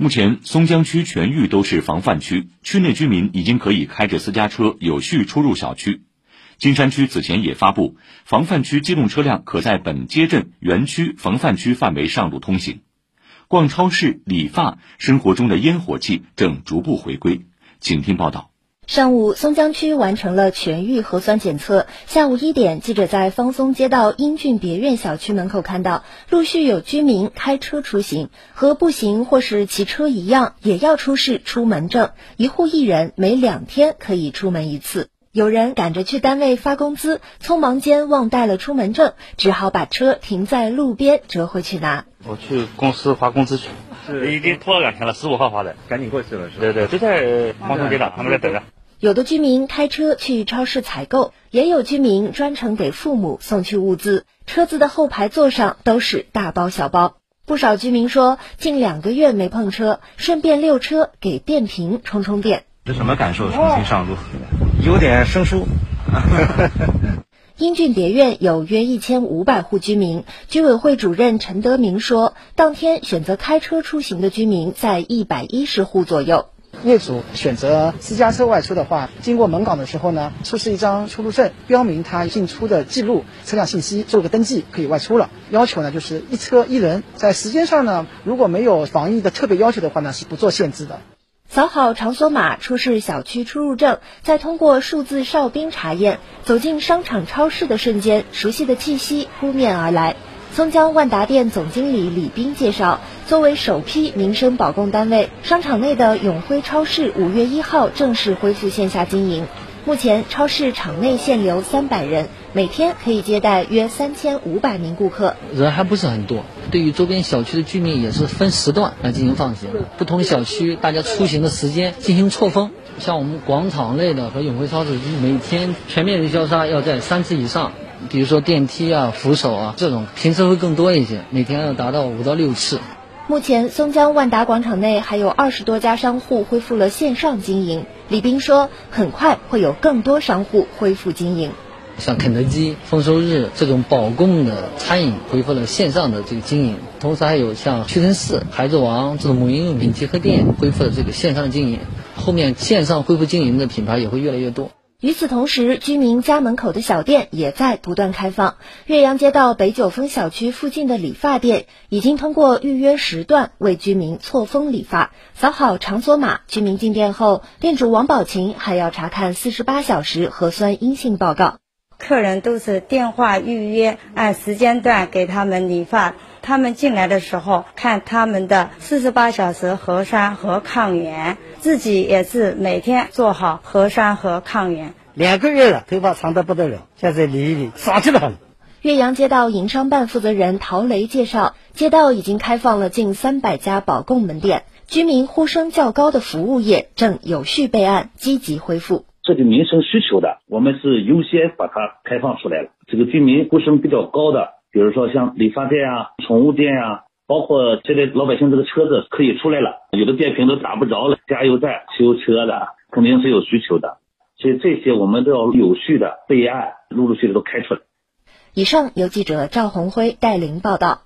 目前，松江区全域都是防范区，区内居民已经可以开着私家车有序出入小区。金山区此前也发布，防范区机动车辆可在本街镇、园区、防范区范围上路通行。逛超市、理发，生活中的烟火气正逐步回归。请听报道。上午，松江区完成了全域核酸检测。下午一点，记者在方松街道英俊别院小区门口看到，陆续有居民开车出行，和步行或是骑车一样，也要出示出门证，一户一人每两天可以出门一次。有人赶着去单位发工资，匆忙间忘带了出门证，只好把车停在路边折回去拿。我去公司发工资去，已经拖了两天了，十五号发的，赶紧过去了是吧？对对，就在方松街道，他们在等着。有的居民开车去超市采购，也有居民专程给父母送去物资。车子的后排座上都是大包小包。不少居民说，近两个月没碰车，顺便溜车给电瓶充充电。这什么感受？重新上路，有点生疏。英俊别院有约一千五百户居民，居委会主任陈德明说，当天选择开车出行的居民在一百一十户左右。业主选择私家车外出的话，经过门岗的时候呢，出示一张出入证，标明他进出的记录、车辆信息，做个登记，可以外出了。要求呢就是一车一人，在时间上呢，如果没有防疫的特别要求的话呢，是不做限制的。扫好场所码，出示小区出入证，再通过数字哨兵查验，走进商场、超市的瞬间，熟悉的气息扑面而来。松江万达店总经理李斌介绍，作为首批民生保供单位，商场内的永辉超市五月一号正式恢复线下经营。目前，超市场内限流三百人，每天可以接待约三千五百名顾客。人还不是很多，对于周边小区的居民也是分时段来进行放行，不同小区大家出行的时间进行错峰。像我们广场类的和永辉超市，每天全面的消杀要在三次以上。比如说电梯啊、扶手啊这种，平时会更多一些，每天要达到五到六次。目前，松江万达广场内还有二十多家商户恢复了线上经营。李斌说，很快会有更多商户恢复经营。像肯德基、丰收日这种保供的餐饮恢复了线上的这个经营，同时还有像屈臣氏、孩子王这种母婴用品集合店恢复了这个线上经营。后面线上恢复经营的品牌也会越来越多。与此同时，居民家门口的小店也在不断开放。岳阳街道北九峰小区附近的理发店已经通过预约时段为居民错峰理发，扫好场所码，居民进店后，店主王宝琴还要查看四十八小时核酸阴性报告。客人都是电话预约，按时间段给他们理发。他们进来的时候，看他们的四十八小时核酸和抗原，自己也是每天做好核酸和抗原。两个月了，头发长得不得了，现在理一理，爽气得很。岳阳街道营商办负责人陶雷介绍，街道已经开放了近三百家保供门店，居民呼声较高的服务业正有序备案，积极恢复。涉及民生需求的，我们是优先把它开放出来了。这个居民呼声比较高的。比如说像理发店啊、宠物店啊，包括现在老百姓这个车子可以出来了，有的电瓶都打不着了，加油站修车的肯定是有需求的，所以这些我们都要有序的备案，陆陆续续都开出来。以上由记者赵红辉带领报道。